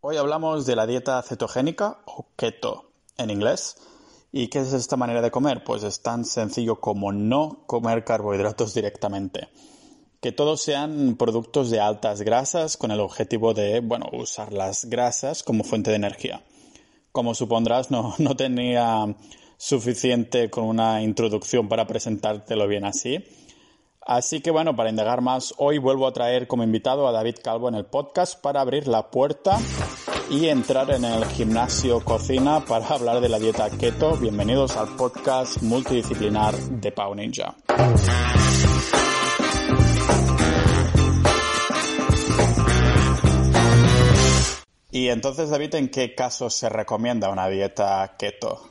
Hoy hablamos de la dieta cetogénica o keto en inglés. ¿Y qué es esta manera de comer? Pues es tan sencillo como no comer carbohidratos directamente. Que todos sean productos de altas grasas con el objetivo de, bueno, usar las grasas como fuente de energía. Como supondrás, no, no tenía suficiente con una introducción para presentártelo bien así. Así que bueno, para indagar más, hoy vuelvo a traer como invitado a David Calvo en el podcast para abrir la puerta y entrar en el gimnasio cocina para hablar de la dieta keto. Bienvenidos al podcast multidisciplinar de Pau Ninja. Y entonces, David, ¿en qué casos se recomienda una dieta keto?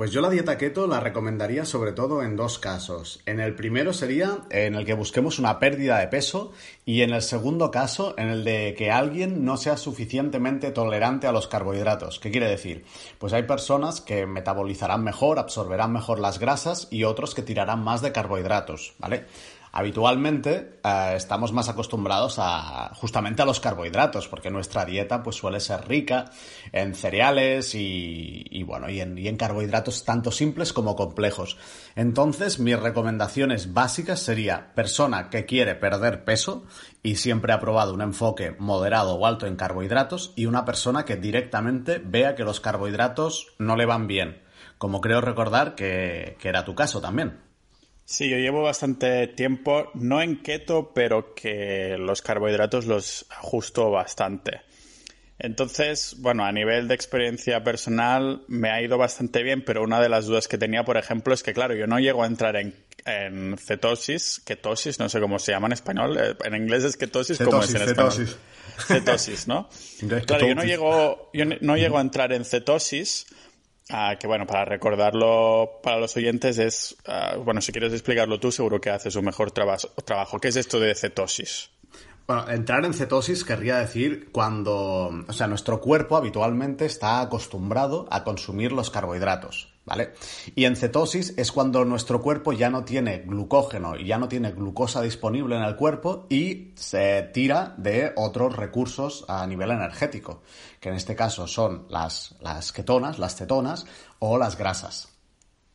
Pues yo la dieta keto la recomendaría sobre todo en dos casos. En el primero sería en el que busquemos una pérdida de peso y en el segundo caso en el de que alguien no sea suficientemente tolerante a los carbohidratos. ¿Qué quiere decir? Pues hay personas que metabolizarán mejor, absorberán mejor las grasas y otros que tirarán más de carbohidratos, ¿vale? Habitualmente eh, estamos más acostumbrados a justamente a los carbohidratos, porque nuestra dieta pues suele ser rica en cereales y, bueno, y en, y en, carbohidratos tanto simples como complejos. Entonces, mis recomendaciones básicas sería persona que quiere perder peso y siempre ha probado un enfoque moderado o alto en carbohidratos y una persona que directamente vea que los carbohidratos no le van bien, como creo recordar que era tu caso también. Sí, yo llevo bastante tiempo, no en keto, pero que los carbohidratos los ajusto bastante. Entonces, bueno, a nivel de experiencia personal me ha ido bastante bien, pero una de las dudas que tenía, por ejemplo, es que, claro, yo no llego a entrar en, cetosis, ketosis, no sé cómo se llama en español, eh, en inglés es ketosis, ¿cómo es en español? Cetosis. Cetosis, ¿no? claro, yo no llego, yo no llego a entrar en cetosis Ah, que bueno, para recordarlo para los oyentes es, ah, bueno, si quieres explicarlo tú, seguro que haces un mejor trabajo. ¿Qué es esto de cetosis? Bueno, entrar en cetosis querría decir cuando, o sea, nuestro cuerpo habitualmente está acostumbrado a consumir los carbohidratos, ¿vale? Y en cetosis es cuando nuestro cuerpo ya no tiene glucógeno y ya no tiene glucosa disponible en el cuerpo y se tira de otros recursos a nivel energético, que en este caso son las, las ketonas, las cetonas o las grasas.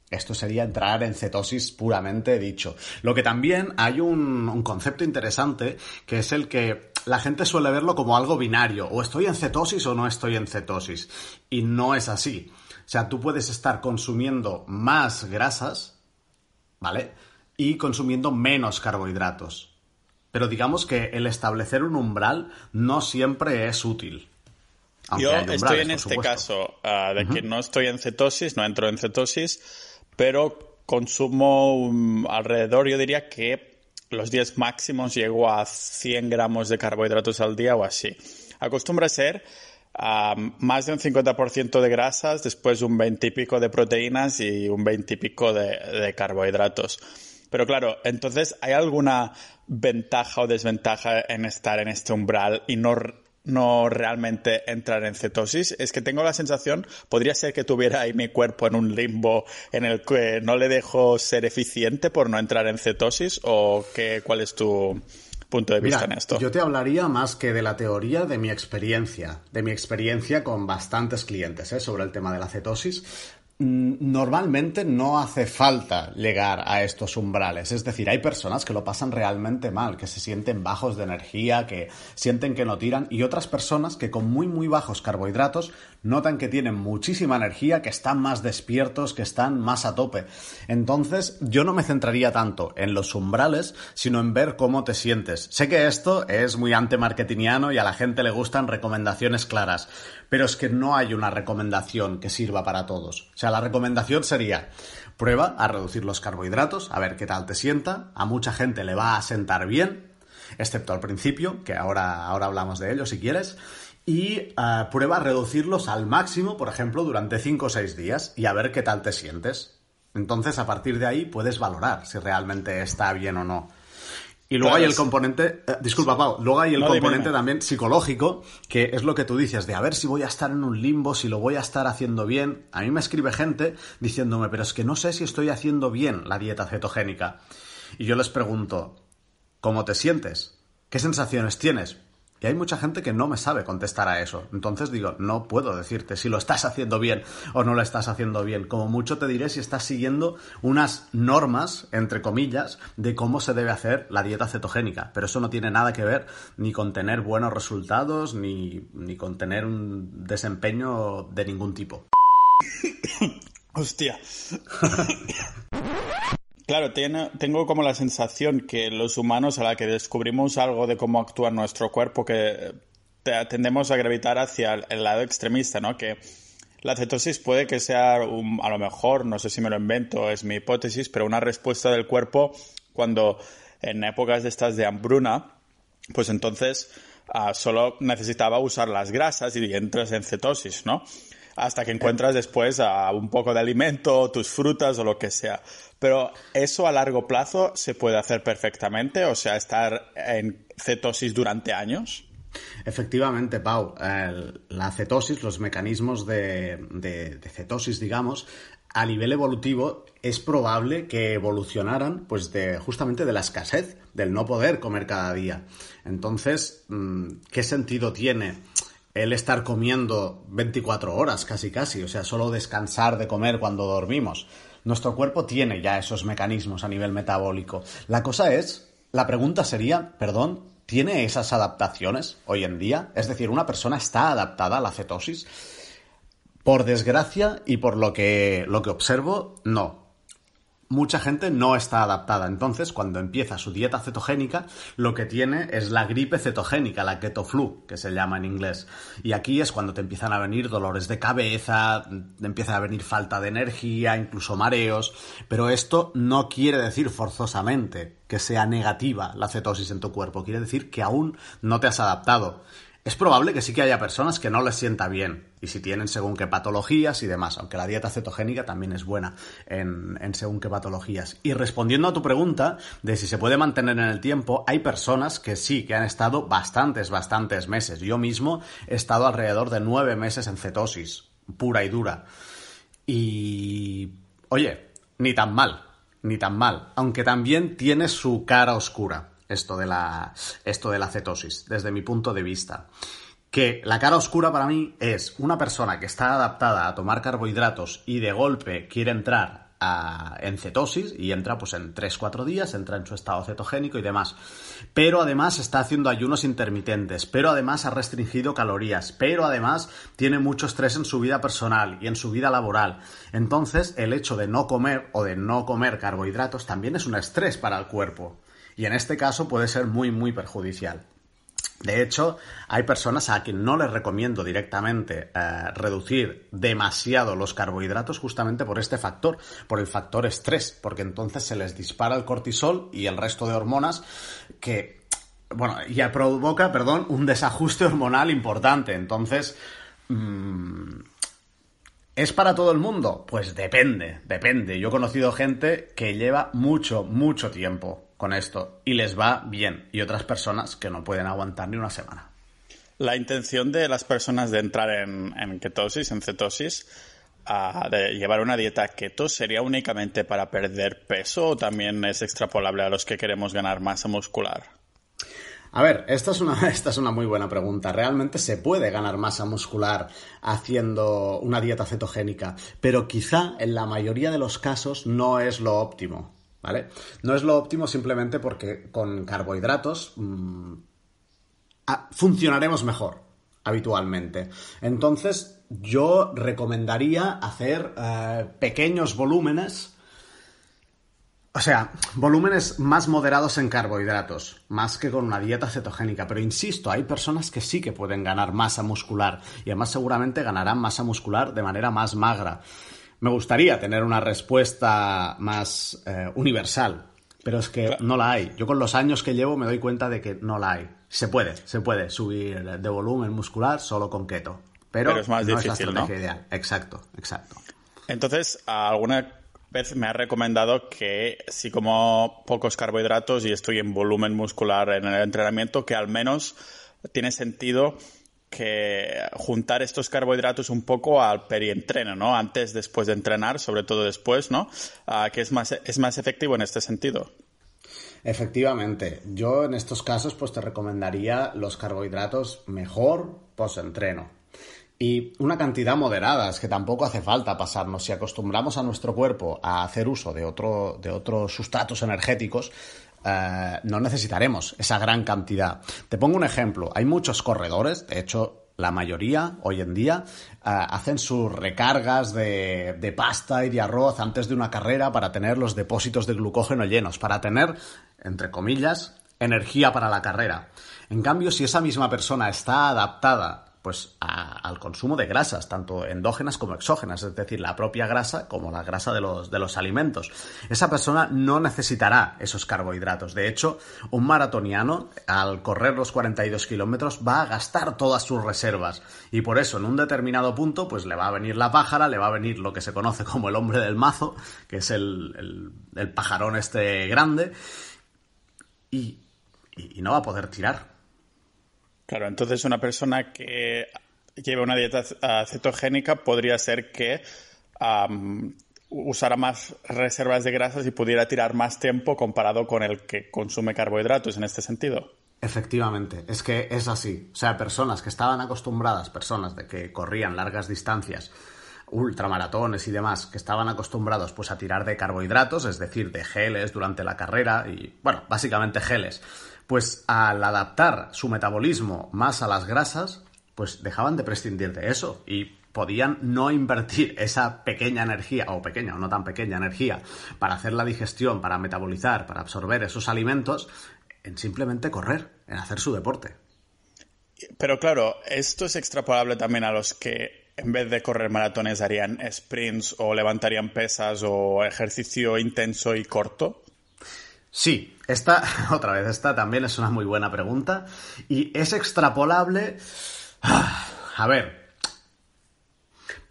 Esto sería entrar en cetosis puramente dicho. Lo que también hay un, concepto interesante que es el que la gente suele verlo como algo binario, o estoy en cetosis o no estoy en cetosis. Y no es así. O sea, tú puedes estar consumiendo más grasas, ¿vale? Y consumiendo menos carbohidratos. Pero digamos que el establecer un umbral no siempre es útil. Yo estoy en este caso ah, de que no estoy en cetosis, no entro en cetosis, pero consumo alrededor, yo diría que los días máximos llego a 100 gramos de carbohidratos al día o así. Acostumbra ser más de un 50% de grasas, después un 20 y pico de proteínas y un 20 y pico de carbohidratos. Pero claro, entonces, ¿hay alguna ventaja o desventaja en estar en este umbral y no no realmente entrar en cetosis. Es que tengo la sensación, podría ser que tuviera ahí mi cuerpo en un limbo en el que no le dejo ser eficiente por no entrar en cetosis o qué, cuál es tu punto de vista en esto. Yo te hablaría más que de la teoría de mi experiencia, de mi experiencia con bastantes clientes ¿eh? sobre el tema de la cetosis. Mm, normalmente no hace falta llegar a estos umbrales. Es decir, hay personas que lo pasan realmente mal, que se sienten bajos de energía, que sienten que no tiran, y otras personas que con muy muy bajos carbohidratos notan que tienen muchísima energía, que están más despiertos, que están más a tope. Entonces, yo no me centraría tanto en los umbrales, sino en ver cómo te sientes. Sé que esto es muy antemarketingiano y a la gente le gustan recomendaciones claras, pero es que no hay una recomendación que sirva para todos. O sea, la recomendación sería prueba a reducir los carbohidratos, a ver qué tal te sienta. A mucha gente le va a sentar bien, excepto al principio, que ahora, ahora hablamos de ello si quieres y eh, prueba a reducirlos al máximo, por ejemplo, durante 5 o 6 días y a ver qué tal te sientes. Entonces, a partir de ahí puedes valorar si realmente está bien o no. Y luego hay el componente, eh, disculpa Pau, luego hay el componente también psicológico, que es lo que tú dices, de a ver si voy a estar en un limbo, si lo voy a estar haciendo bien. A mí me escribe gente diciéndome, pero es que no sé si estoy haciendo bien la dieta cetogénica. Y yo les pregunto, ¿cómo te sientes? ¿Qué sensaciones tienes? Y hay mucha gente que no me sabe contestar a eso. Entonces digo, no puedo decirte si lo estás haciendo bien o no lo estás haciendo bien. Como mucho te diré si estás siguiendo unas normas, entre comillas, de cómo se debe hacer la dieta cetogénica. Pero eso no tiene nada que ver ni con tener buenos resultados, ni, ni con tener un desempeño de ningún tipo. Hostia. Claro, tengo como la sensación que los humanos a la que descubrimos algo de cómo actúa nuestro cuerpo, que tendemos a gravitar hacia el lado extremista, ¿no? Que la cetosis puede que sea, a lo mejor, no sé si me lo invento, es mi hipótesis, pero una respuesta del cuerpo cuando en épocas de estas de hambruna, pues entonces ah, solo necesitaba usar las grasas y entras en cetosis, ¿no? Hasta que encuentras después a un poco de alimento, tus frutas o lo que sea. Pero eso a largo plazo se puede hacer perfectamente, o sea, estar en cetosis durante años. Efectivamente, Pau, la cetosis, los mecanismos de, cetosis, digamos, a nivel evolutivo es probable que evolucionaran pues de justamente de la escasez, del no poder comer cada día. Entonces, mm, ¿qué sentido tiene el estar comiendo 24 horas casi casi, o sea, solo descansar de comer cuando dormimos. Nuestro cuerpo tiene ya esos mecanismos a nivel metabólico. La cosa es, la pregunta sería, perdón, ¿tiene esas adaptaciones hoy en día? Es decir, ¿una persona está adaptada a la cetosis? Por desgracia y por lo que, lo que observo, no mucha gente no está adaptada. Entonces, cuando empieza su dieta cetogénica, lo que tiene es la gripe cetogénica, la keto flu, que se llama en inglés. Y aquí es cuando te empiezan a venir dolores de cabeza, te empieza a venir falta de energía, incluso mareos. Pero esto no quiere decir forzosamente que sea negativa la cetosis en tu cuerpo. Quiere decir que aún no te has adaptado. Es probable que sí que haya personas que no les sienta bien, y si tienen según qué patologías y demás, aunque la dieta cetogénica también es buena en, según qué patologías. Y respondiendo a tu pregunta de si se puede mantener en el tiempo, hay personas que sí, que han estado bastantes, bastantes meses. Yo mismo he estado alrededor de nueve meses en cetosis, pura y dura. Y... Oye, ni tan mal, ni tan mal, aunque también tiene su cara oscura esto de la, esto de la cetosis, desde mi punto de vista. Que la cara oscura para mí es una persona que está adaptada a tomar carbohidratos y de golpe quiere entrar en cetosis y entra pues en 3-4 días, entra en su estado cetogénico y demás. Pero además está haciendo ayunos intermitentes, pero además ha restringido calorías, pero además tiene mucho estrés en su vida personal y en su vida laboral. Entonces el hecho de no comer o de no comer carbohidratos también es un estrés para el cuerpo y en este caso puede ser muy, muy perjudicial. De hecho, hay personas a quien no les recomiendo directamente eh, reducir demasiado los carbohidratos justamente por este factor, por el factor estrés, porque entonces se les dispara el cortisol y el resto de hormonas que, bueno, ya provoca, perdón, un desajuste hormonal importante. Entonces, mm, ¿Es para todo el mundo? Pues depende, depende. Yo he conocido gente que lleva mucho, mucho tiempo con esto y les va bien y otras personas que no pueden aguantar ni una semana. La intención de las personas de entrar en, ketosis, en cetosis, de llevar una dieta keto sería únicamente para perder peso o también es extrapolable a los que queremos ganar masa muscular? A ver, esta es, una, esta es una muy buena pregunta. Realmente se puede ganar masa muscular haciendo una dieta cetogénica, pero quizá en la mayoría de los casos no es lo óptimo. ¿Vale? No es lo óptimo simplemente porque con carbohidratos mm, funcionaremos mejor habitualmente. Entonces, yo recomendaría hacer eh, pequeños volúmenes o sea, volúmenes más moderados en carbohidratos, más que con una dieta cetogénica. Pero insisto, hay personas que sí que pueden ganar masa muscular y además seguramente ganarán masa muscular de manera más magra. Me gustaría tener una respuesta más eh, universal, pero es que no la hay. Yo con los años que llevo me doy cuenta de que no la hay. Se puede, se puede subir de volumen muscular solo con keto. Pero, es más difícil, ¿no? ideal. Exacto, exacto. Entonces, ¿alguna me ha recomendado que si como pocos carbohidratos y estoy en volumen muscular en el entrenamiento, que al menos tiene sentido que juntar estos carbohidratos un poco al perientreno, ¿no? Antes, después de entrenar, sobre todo después, ¿no? Ah, que es más, es más efectivo en este sentido. Efectivamente, yo en estos casos pues te recomendaría los carbohidratos mejor post-entreno. Y una cantidad moderada, es que tampoco hace falta pasarnos. Si acostumbramos a nuestro cuerpo a hacer uso de, otro, de otros sustratos energéticos, eh, no necesitaremos esa gran cantidad. Te pongo un ejemplo. Hay muchos corredores, de hecho, la mayoría hoy en día eh, hacen sus recargas de, de, pasta y de arroz antes de una carrera para tener los depósitos de glucógeno llenos, para tener entre comillas, energía para la carrera. En cambio, si esa misma persona está adaptada pues al consumo de grasas, tanto endógenas como exógenas, es decir, la propia grasa como la grasa de los, de los alimentos. Esa persona no necesitará esos carbohidratos. De hecho, un maratoniano, al correr los 42 kilómetros, va a gastar todas sus reservas. Y por eso, en un determinado punto, pues le va a venir la pájara, le va a venir lo que se conoce como el hombre del mazo, que es el, el, el pajarón este grande, y, no va a poder tirar. Claro, entonces una persona que lleva una dieta cetogénica podría ser que usara más reservas de grasas y pudiera tirar más tiempo comparado con el que consume carbohidratos en este sentido. Efectivamente, es que es así. O sea, personas que estaban acostumbradas, personas de que corrían largas distancias, ultramaratones y demás que estaban acostumbrados pues a tirar de carbohidratos, es decir, de geles durante la carrera y bueno, básicamente geles, pues al adaptar su metabolismo más a las grasas, pues dejaban de prescindir de eso y podían no invertir esa pequeña energía, o pequeña o no tan pequeña energía, para hacer la digestión, para metabolizar, para absorber esos alimentos, en simplemente correr, en hacer su deporte. Pero claro, esto es extrapolable también a los que en vez de correr maratones harían sprints o levantarían pesas o ejercicio intenso y corto? Sí, esta, otra vez, esta también es una muy buena pregunta y es extrapolable. A ver,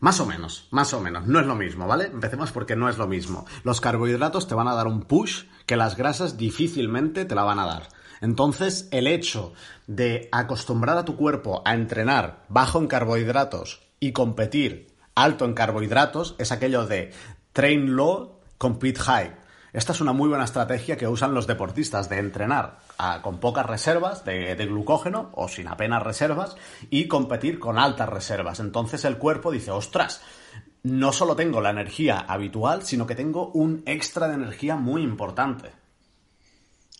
más o menos, más o menos. No es lo mismo, ¿vale? Empecemos porque no es lo mismo. Los carbohidratos te van a dar un push que las grasas difícilmente te la van a dar. Entonces, el hecho de acostumbrar a tu cuerpo a entrenar bajo en carbohidratos y competir alto en carbohidratos es aquello de train low, compete high. Esta es una muy buena estrategia que usan los deportistas de entrenar con pocas reservas de, de, glucógeno o sin apenas reservas y competir con altas reservas. Entonces el cuerpo dice, ostras, no solo tengo la energía habitual, sino que tengo un extra de energía muy importante.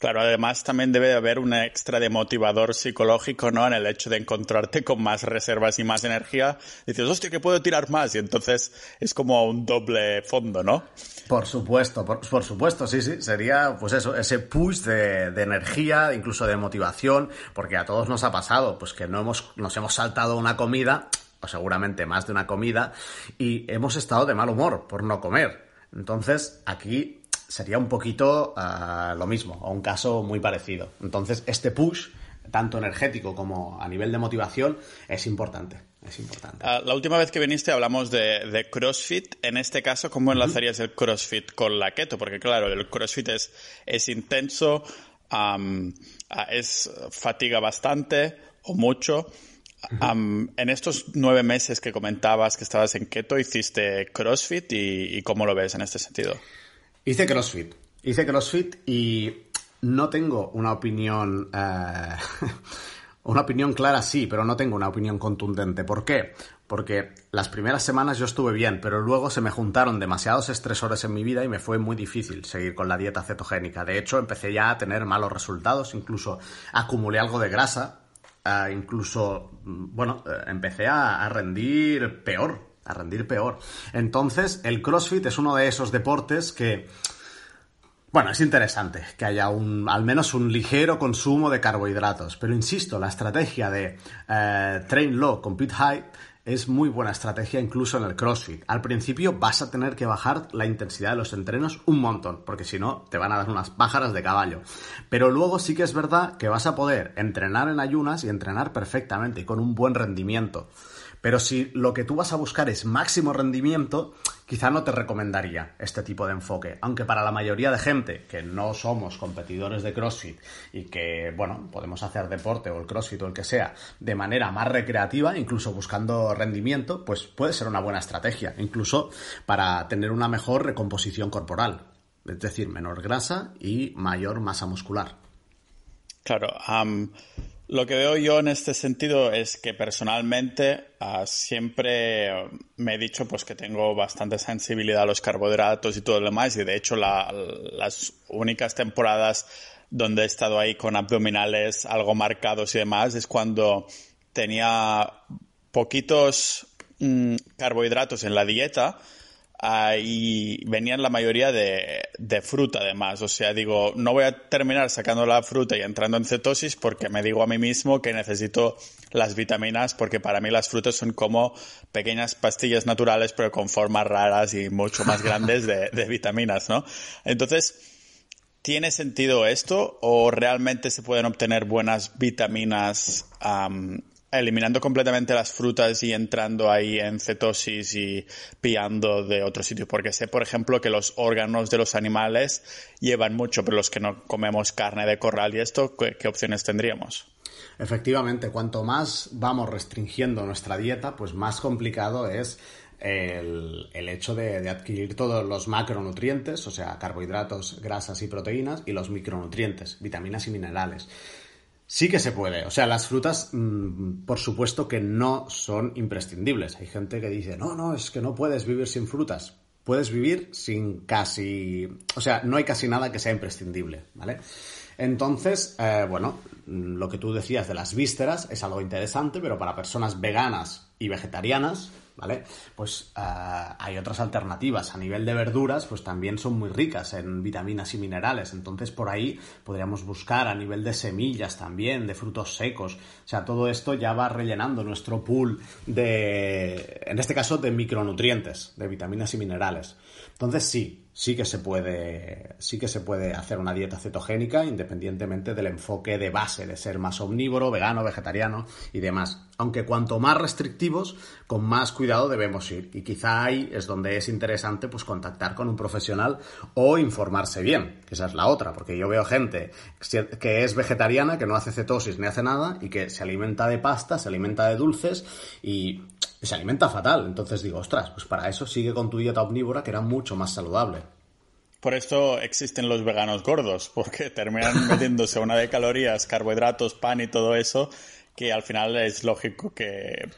Claro, además también debe haber un extra de motivador psicológico, ¿no? En el hecho de encontrarte con más reservas y más energía. dices, hostia, que puedo tirar más. Y entonces es como un doble fondo, ¿no? Por supuesto, por, supuesto, sí, sí. Sería, pues eso, ese push de, de, energía, incluso de motivación, porque a todos nos ha pasado, pues que no hemos, nos hemos saltado una comida, o seguramente más de una comida, y hemos estado de mal humor por no comer. Entonces, aquí sería un poquito ah, lo mismo, o un caso muy parecido. Entonces, este push, tanto energético como a nivel de motivación, es importante. Es importante. Ah, la última vez que viniste hablamos de, CrossFit. En este caso, ¿cómo enlazarías el CrossFit con la keto? Porque claro, el CrossFit es, es intenso, ah, es fatiga bastante o mucho. en estos nueve meses que comentabas que estabas en keto, hiciste CrossFit y cómo lo ves en este sentido. Hice CrossFit. Hice CrossFit y no tengo una opinión. Eh, una opinión clara sí, pero no tengo una opinión contundente. ¿Por qué? Porque las primeras semanas yo estuve bien, pero luego se me juntaron demasiados estresores en mi vida y me fue muy difícil seguir con la dieta cetogénica. De hecho, empecé ya a tener malos resultados, incluso acumulé algo de grasa, eh, incluso, mm, bueno, eh, empecé a rendir peor a rendir peor. Entonces, el CrossFit es uno de esos deportes que, bueno, es interesante que haya un, al menos un ligero consumo de carbohidratos, pero insisto, la estrategia de eh, train low, compete high es muy buena estrategia incluso en el CrossFit. Al principio vas a tener que bajar la intensidad de los entrenos un montón, porque si no te van a dar unas pájaras de caballo. Pero luego sí que es verdad que vas a poder entrenar en ayunas y entrenar perfectamente y con un buen rendimiento. Pero si lo que tú vas a buscar es máximo rendimiento, quizá no te recomendaría este tipo de enfoque. Aunque para la mayoría de gente que no somos competidores de CrossFit y que, bueno, podemos hacer deporte o el CrossFit o el que sea de manera más recreativa, incluso buscando rendimiento, pues puede ser una buena estrategia, incluso para tener una mejor recomposición corporal. es decir, menor grasa y mayor masa muscular. Claro, lo que veo yo en este sentido es que personalmente ah, siempre me he dicho pues que tengo bastante sensibilidad a los carbohidratos y todo lo demás y de hecho las únicas temporadas donde he estado ahí con abdominales algo marcados y demás es cuando tenía poquitos mm, carbohidratos en la dieta y venían la mayoría de, fruta además. O sea, digo, no voy a terminar sacando la fruta y entrando en cetosis porque me digo a mí mismo que necesito las vitaminas porque para mí las frutas son como pequeñas pastillas naturales pero con formas raras y mucho más grandes de, vitaminas, ¿no? Entonces, ¿tiene sentido esto o realmente se pueden obtener buenas vitaminas eliminando completamente las frutas y entrando ahí en cetosis y pillando de otro sitio. Porque sé, por ejemplo, que los órganos de los animales llevan mucho, pero los que no comemos carne de corral y esto, ¿qué, opciones tendríamos? Efectivamente, cuanto más vamos restringiendo nuestra dieta, pues más complicado es el, hecho de, de, adquirir todos los macronutrientes, o sea, carbohidratos, grasas y proteínas, y los micronutrientes, vitaminas y minerales. Sí que se puede. O sea, las frutas, mm, por supuesto que no son imprescindibles. Hay gente que dice, no, no, es que no puedes vivir sin frutas. Puedes vivir sin casi... O sea, no hay casi nada que sea imprescindible, ¿vale? Entonces, eh, bueno, lo que tú decías de las vísceras es algo interesante, pero para personas veganas y vegetarianas, ¿vale? Pues eh, hay otras alternativas. A nivel de verduras, pues también son muy ricas en vitaminas y minerales. Entonces, por ahí podríamos buscar a nivel de semillas también, de frutos secos. O sea, todo esto ya va rellenando nuestro pool de, en este caso, de micronutrientes, de vitaminas y minerales. Entonces, sí, sí que se puede, sí que se puede hacer una dieta cetogénica independientemente del enfoque de base de ser más omnívoro, vegano, vegetariano y demás. Aunque cuanto más restrictivos, con más cuidado debemos ir. Y quizá ahí es donde es interesante pues contactar con un profesional o informarse bien, que esa es la otra, porque yo veo gente que es vegetariana, que no hace cetosis ni hace nada y que se alimenta de pasta, se alimenta de dulces y se alimenta fatal. Entonces digo, ostras, pues para eso sigue con tu dieta omnívora que era mucho más saludable. Por esto existen los veganos gordos, porque terminan metiéndose una de calorías, carbohidratos, pan y todo eso, que al final es lógico que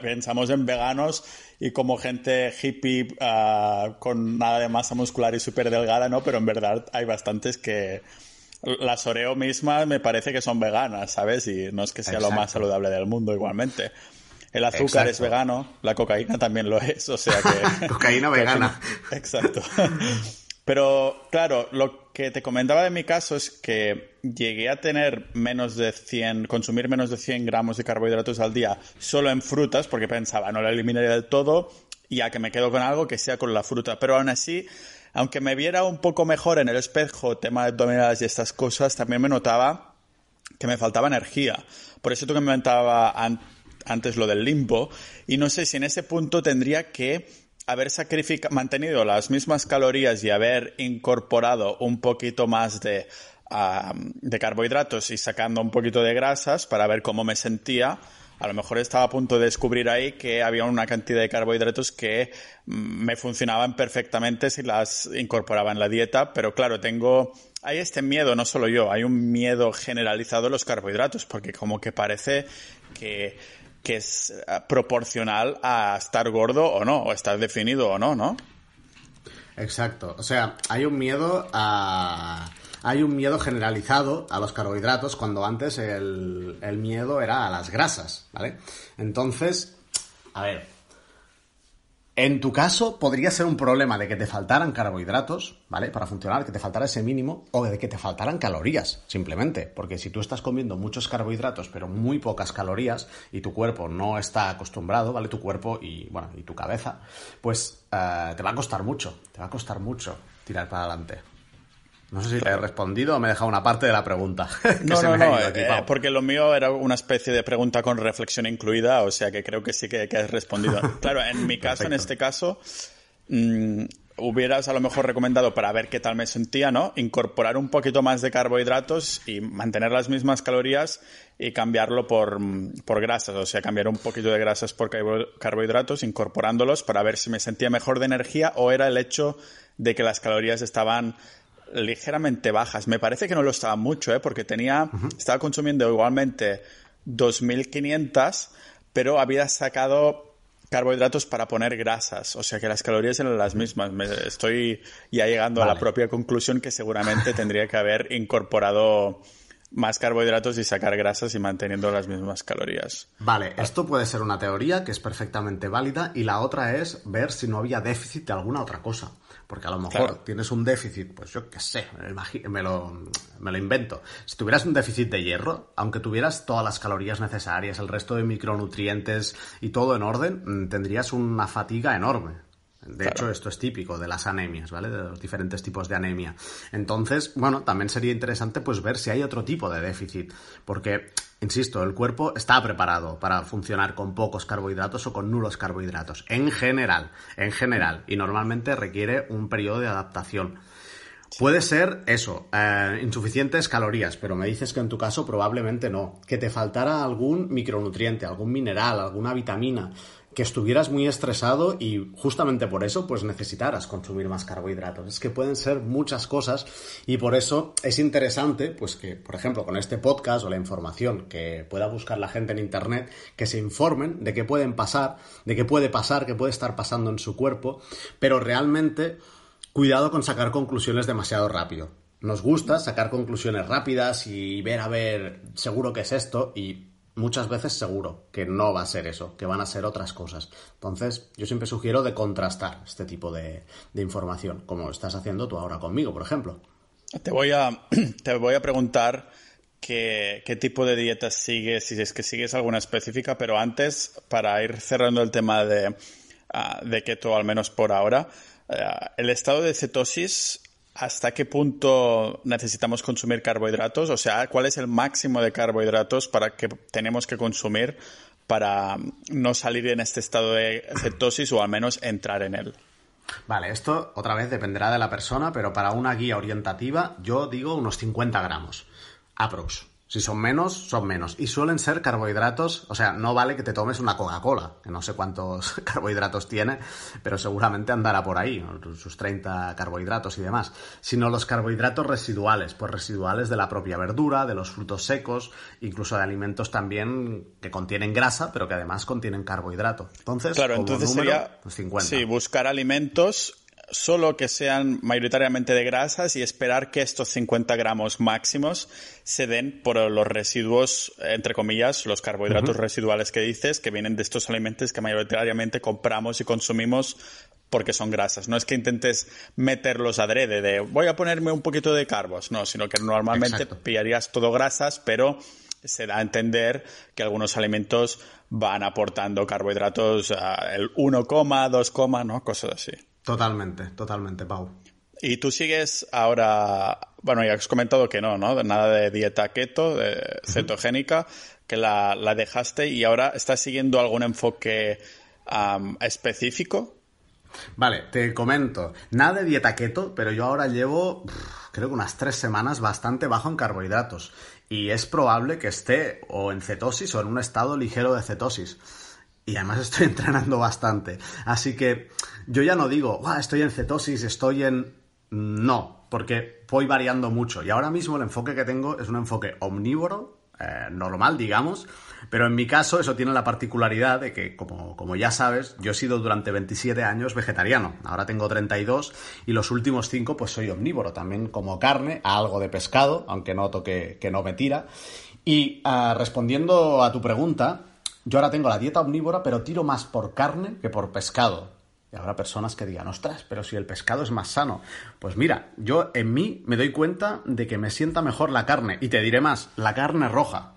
pensamos en veganos y como gente hippie ah, con nada de masa muscular y súper delgada, ¿no? Pero en verdad hay bastantes que las Oreo mismas me parece que son veganas, ¿sabes? Y no es que sea lo más saludable del mundo igualmente. El azúcar es vegano, la cocaína también lo es, o sea que... cocaína vegana. Exacto. Pero claro, lo que te comentaba de mi caso es que llegué a tener menos de 100, consumir menos de 100 gramos de carbohidratos al día solo en frutas, porque pensaba, no la eliminaría del todo, ya que me quedo con algo que sea con la fruta. Pero aún así, aunque me viera un poco mejor en el espejo, tema de abdominales y estas cosas, también me notaba que me faltaba energía. Por eso tú que me comentaba antes lo del limpo, y no sé si en ese punto tendría que haber mantenido las mismas calorías y haber incorporado un poquito más de, de carbohidratos y sacando un poquito de grasas para ver cómo me sentía, a lo mejor estaba a punto de descubrir ahí que había una cantidad de carbohidratos que mm, me funcionaban perfectamente si las incorporaba en la dieta, pero claro, tengo, hay este miedo, no solo yo, hay un miedo generalizado a los carbohidratos, porque como que parece que que es eh, proporcional a estar gordo o no, o estar definido o no, ¿no? Exacto. O sea, hay un miedo a. Hay un miedo generalizado a los carbohidratos cuando antes el, el miedo era a las grasas, ¿vale? Entonces, a ver, en tu caso, podría ser un problema de que te faltaran carbohidratos, ¿vale? Para funcionar, que te faltara ese mínimo, o de que te faltaran calorías, simplemente. Porque si tú estás comiendo muchos carbohidratos, pero muy pocas calorías, y tu cuerpo no está acostumbrado, ¿vale? Tu cuerpo y, bueno, y tu cabeza, pues eh, te va a costar mucho, te va a costar mucho tirar para adelante. No sé si te he respondido o me he dejado una parte de la pregunta. no, no, no, eh, porque lo mío era una especie de pregunta con reflexión incluida, o sea que creo que sí que, has respondido. claro, en mi caso, en este caso, mm, hubieras a lo mejor recomendado para ver qué tal me sentía, ¿no? Incorporar un poquito más de carbohidratos y mantener las mismas calorías y cambiarlo por, por grasas, o sea, cambiar un poquito de grasas por carbohidratos, incorporándolos para ver si me sentía mejor de energía o era el hecho de que las calorías estaban ligeramente bajas. Me parece que no lo estaba mucho, ¿eh? porque tenía, estaba consumiendo igualmente 2.500, pero había sacado carbohidratos para poner grasas, o sea que las calorías eran las mismas. Me estoy ya llegando a la propia conclusión que seguramente tendría que haber incorporado más carbohidratos y sacar grasas y manteniendo las mismas calorías. Vale, esto puede ser una teoría que es perfectamente válida y la otra es ver si no había déficit de alguna otra cosa. Porque a lo mejor tienes un déficit, pues yo qué sé, me lo, me lo invento. Si tuvieras un déficit de hierro, aunque tuvieras todas las calorías necesarias, el resto de micronutrientes y todo en orden, mm, tendrías una fatiga enorme. De hecho, esto es típico de las anemias, ¿vale? De los diferentes tipos de anemia. Entonces, bueno, también sería interesante pues ver si hay otro tipo de déficit, porque insisto, el cuerpo está preparado para funcionar con pocos carbohidratos o con nulos carbohidratos, en general, en general, y normalmente requiere un periodo de adaptación. Puede ser eso, eh, insuficientes calorías, pero me dices que en tu caso probablemente no. Que te faltara algún micronutriente, algún mineral, alguna vitamina que estuvieras muy estresado y justamente por eso pues necesitaras consumir más carbohidratos. Es que pueden ser muchas cosas y por eso es interesante pues que, por ejemplo, con este podcast o la información que pueda buscar la gente en internet, que se informen de qué pueden pasar, de qué puede pasar, qué puede estar pasando en su cuerpo, pero realmente cuidado con sacar conclusiones demasiado rápido. Nos gusta sacar conclusiones rápidas y ver a ver, seguro que es esto y muchas veces seguro que no va a ser eso, que van a ser otras cosas. Entonces, yo siempre sugiero de contrastar este tipo de, información, como estás haciendo tú ahora conmigo, por ejemplo. Te voy a, te voy a preguntar qué, tipo de dieta sigues, si es que sigues alguna específica, pero antes, para ir cerrando el tema de, ah, de keto, al menos por ahora, ah, el estado de cetosis ¿Hasta qué punto necesitamos consumir carbohidratos? O sea, ¿cuál es el máximo de carbohidratos para que tenemos que consumir para no salir en este estado de cetosis o al menos entrar en él? Vale, esto otra vez dependerá de la persona, pero para una guía orientativa yo digo unos 50 gramos, aprox. Si son menos, son menos. Y suelen ser carbohidratos, o sea, no vale que te tomes una Coca-Cola, que no sé cuántos carbohidratos tiene, pero seguramente andará por ahí, sus 30 carbohidratos y demás, sino los carbohidratos residuales, pues residuales de la propia verdura, de los frutos secos, incluso de alimentos también que contienen grasa, pero que además contienen carbohidrato. Entonces, claro, entonces sería 50. Pues sí, buscar alimentos solo que sean mayoritariamente de grasas y esperar que estos 50 gramos máximos se den por los residuos, entre comillas, los carbohidratos residuales que dices, que vienen de estos alimentos que mayoritariamente compramos y consumimos porque son grasas. No es que intentes meterlos adrede de voy a ponerme un poquito de carbos, no, sino que normalmente pillarías todo grasas, pero se da a entender que algunos alimentos van aportando carbohidratos el 1, 2, ¿no? Cosas así. Totalmente, totalmente, Pau. Y tú sigues ahora, bueno, ya has comentado que no, ¿no? Nada de dieta keto, de cetogénica, que la, dejaste y ahora estás siguiendo algún enfoque específico. Vale, te comento. Nada de dieta keto, pero yo ahora llevo, creo que unas tres semanas bastante bajo en carbohidratos. Y es probable que esté o en cetosis o en un estado ligero de cetosis y además estoy entrenando bastante. Así que yo ya no digo, estoy en cetosis, estoy en... No, porque voy variando mucho. Y ahora mismo el enfoque que tengo es un enfoque omnívoro, eh, normal, digamos, pero en mi caso eso tiene la particularidad de que, como, como, ya sabes, yo he sido durante 27 años vegetariano, ahora tengo 32 y los últimos 5 pues soy omnívoro, también como carne, algo de pescado, aunque noto que, que no me tira. Y ah, respondiendo a tu pregunta, yo ahora tengo la dieta omnívora, pero tiro más por carne que por pescado. Y habrá personas que digan, ostras, pero si el pescado es más sano. Pues mira, yo en mí me doy cuenta de que me sienta mejor la carne. Y te diré más, la carne roja.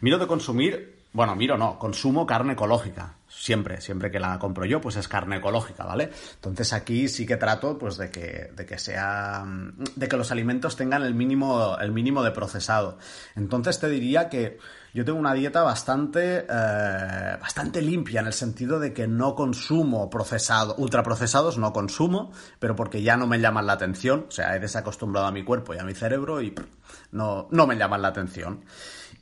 Miro de consumir, bueno, miro no, consumo carne ecológica. siempre, siempre que la compro yo, pues es carne ecológica, ¿vale? Entonces aquí sí que trato, pues, de que, de que sea, de que los alimentos tengan el mínimo, el mínimo de procesado. Entonces te diría que yo tengo una dieta bastante, eh, bastante limpia en el sentido de que no consumo procesado, ultraprocesados no consumo, pero porque ya no me llaman la atención, o sea, he desacostumbrado a mi cuerpo y a mi cerebro y no, no me llaman la atención.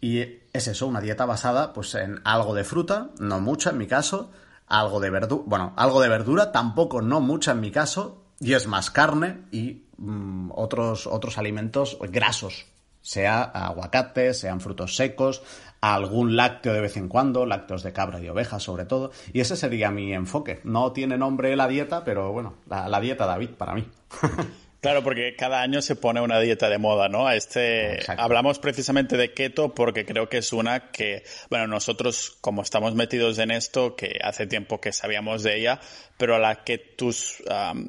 Y es eso, una dieta basada pues en algo de fruta, no mucha en mi caso, algo de verdura, bueno, algo de verdura, tampoco no mucha en mi caso, y es más carne y mm, otros, otros alimentos grasos, sea aguacates, sean frutos secos, algún lácteo de vez en cuando, lácteos de cabra y oveja sobre todo, y ese sería mi enfoque. No tiene nombre la dieta, pero bueno, la, la dieta David para mí. Claro, porque cada año se pone una dieta de moda, ¿no? Este, hablamos precisamente de keto porque creo que es una que, bueno, nosotros como estamos metidos en esto, que hace tiempo que sabíamos de ella, pero a la que tus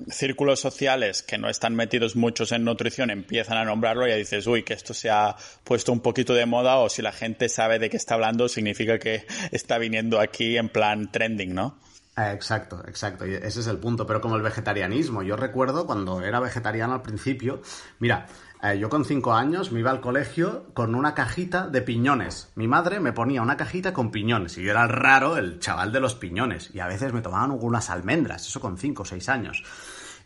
círculos sociales que no están metidos muchos en nutrición empiezan a nombrarlo, ya dices, uy, que esto se ha puesto un poquito de moda o si la gente sabe de qué está hablando, significa que está viniendo aquí en plan trending, ¿no? Eh, exacto, exacto. Y ese es el punto. Pero como el vegetarianismo, yo recuerdo cuando era vegetariano al principio, mira, eh, yo con cinco años me iba al colegio con una cajita de piñones. Mi madre me ponía una cajita con piñones y yo era raro el chaval de los piñones. Y a veces me tomaban unas almendras, eso con cinco o seis años.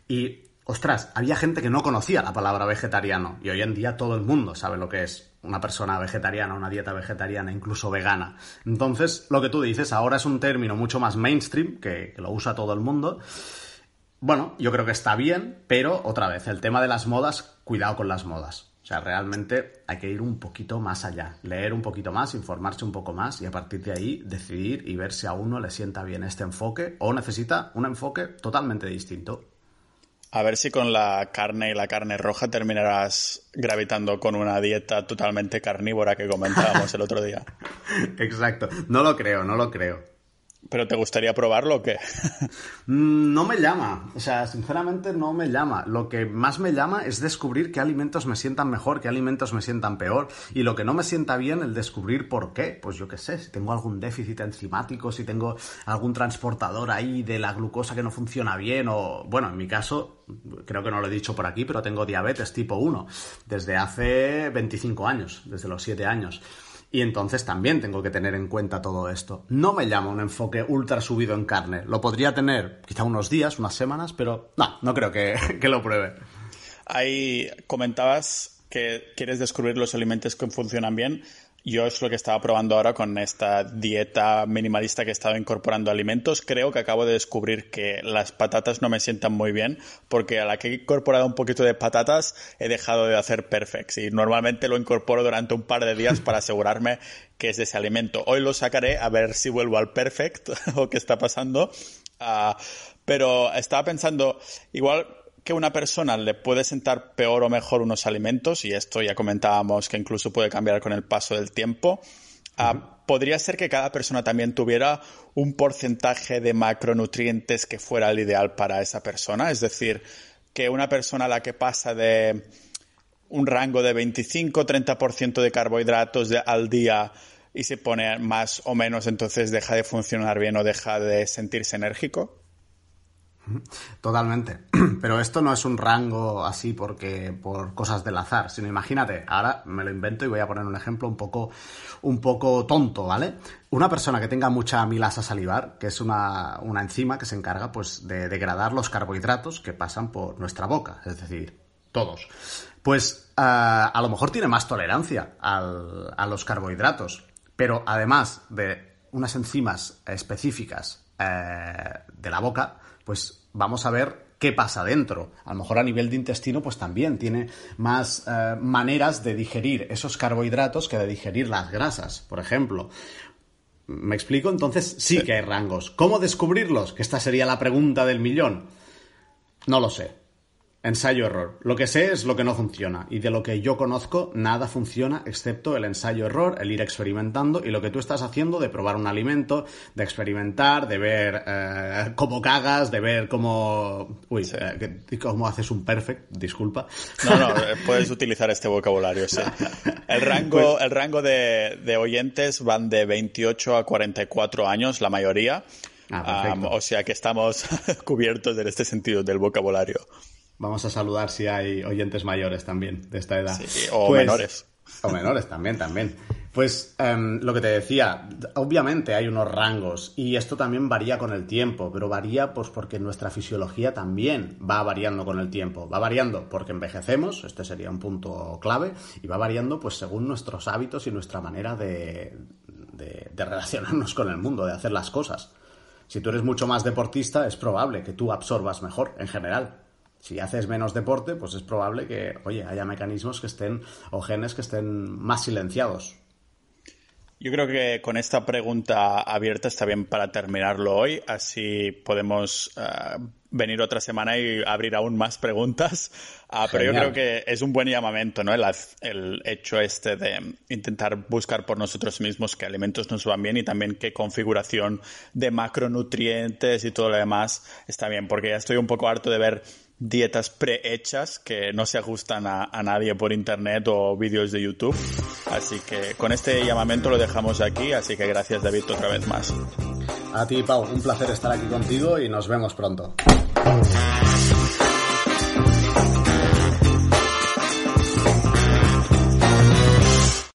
Y, ostras, había gente que no conocía la palabra vegetariano. Y hoy en día todo el mundo sabe lo que es una persona vegetariana, una dieta vegetariana, incluso vegana. Entonces, lo que tú dices ahora es un término mucho más mainstream, que, lo usa todo el mundo. Bueno, yo creo que está bien, pero otra vez, el tema de las modas, cuidado con las modas. O sea, realmente hay que ir un poquito más allá, leer un poquito más, informarse un poco más y a partir de ahí decidir y ver si a uno le sienta bien este enfoque o necesita un enfoque totalmente distinto. A ver si con la carne y la carne roja terminarás gravitando con una dieta totalmente carnívora que comentábamos el otro día. Exacto. No lo creo, no lo creo. ¿Pero te gustaría probarlo o qué? Mm, no me llama, o sea, sinceramente no me llama. Lo que más me llama es descubrir qué alimentos me sientan mejor, qué alimentos me sientan peor. Y lo que no me sienta bien, el descubrir por qué. Pues yo qué sé, si tengo algún déficit enzimático, si tengo algún transportador ahí de la glucosa que no funciona bien, o bueno, en mi caso, creo que no lo he dicho por aquí, pero tengo diabetes tipo 1 desde hace 25 años, desde los 7 años. Y entonces también tengo que tener en cuenta todo esto. No me llama un enfoque ultra subido en carne. Lo podría tener quizá unos días, unas semanas, pero no, no creo que, que lo pruebe. Ahí comentabas que quieres descubrir los alimentos que funcionan bien. Yo es lo que estaba probando ahora con esta dieta minimalista que he estado incorporando alimentos. Creo que acabo de descubrir que las patatas no me sientan muy bien porque a la que he incorporado un poquito de patatas he dejado de hacer perfects y normalmente lo incorporo durante un par de días para asegurarme que es de ese alimento. Hoy lo sacaré a ver si vuelvo al perfect o qué está pasando. Ah, pero estaba pensando, igual que una persona le puede sentar peor o mejor unos alimentos, y esto ya comentábamos que incluso puede cambiar con el paso del tiempo, ah, podría ser que cada persona también tuviera un porcentaje de macronutrientes que fuera el ideal para esa persona. Es decir, que una persona a la que pasa de un rango de 25-30% de carbohidratos al día y se pone más o menos, entonces deja de funcionar bien o deja de sentirse enérgico. Totalmente. Pero esto no es un rango así porque por cosas del azar, sino imagínate, ahora me lo invento y voy a poner un ejemplo un poco, un poco tonto, ¿vale? Una persona que tenga mucha amilasa salivar, que es una, enzima que se encarga pues de degradar los carbohidratos que pasan por nuestra boca, es decir, todos. Pues eh, a lo mejor tiene más tolerancia a los carbohidratos, pero además de unas enzimas específicas eh, de la boca, pues vamos a ver qué pasa dentro. A lo mejor a nivel de intestino, pues también tiene más eh, maneras de digerir esos carbohidratos que de digerir las grasas, por ejemplo. ¿Me explico? Entonces sí que hay rangos. ¿Cómo descubrirlos? Que esta sería la pregunta del millón. No lo sé. Ensayo-error. Lo que sé es lo que no funciona. Y de lo que yo conozco, nada funciona excepto el ensayo-error, el ir experimentando y lo que tú estás haciendo de probar un alimento, de experimentar, de ver eh, cómo cagas, de ver cómo. Uy, eh, cómo haces un perfect, disculpa. No, no, eh, puedes utilizar este vocabulario, sí. El rango, pues el rango de, de oyentes van de 28 a 44 años, la mayoría. Ah, o sea que estamos cubiertos en este sentido del vocabulario. Vamos a saludar si hay oyentes mayores también de esta edad. o pues, menores. O menores también, también. Pues em, lo que te decía, obviamente hay unos rangos y esto también varía con el tiempo, pero varía pues porque nuestra fisiología también va variando con el tiempo. Va variando porque envejecemos, este sería un punto clave, y va variando pues según nuestros hábitos y nuestra manera de, de relacionarnos con el mundo, de hacer las cosas. Si tú eres mucho más deportista, es probable que tú absorbas mejor en general. Si haces menos deporte, pues es probable que, oye, haya mecanismos que estén o genes que estén más silenciados. Yo creo que con esta pregunta abierta está bien para terminarlo hoy, así podemos eh, venir otra semana y abrir aún más preguntas. Ah, pero yo creo que es un buen llamamiento, ¿no? El, el, hecho este de intentar buscar por nosotros mismos qué alimentos nos van bien y también qué configuración de macronutrientes y todo lo demás está bien, porque ya estoy un poco harto de ver dietas prehechas que no se ajustan a, nadie por internet o vídeos de YouTube. Así que con este llamamiento lo dejamos aquí, así que gracias David otra vez más. A ti Pau, un placer estar aquí contigo y nos vemos pronto.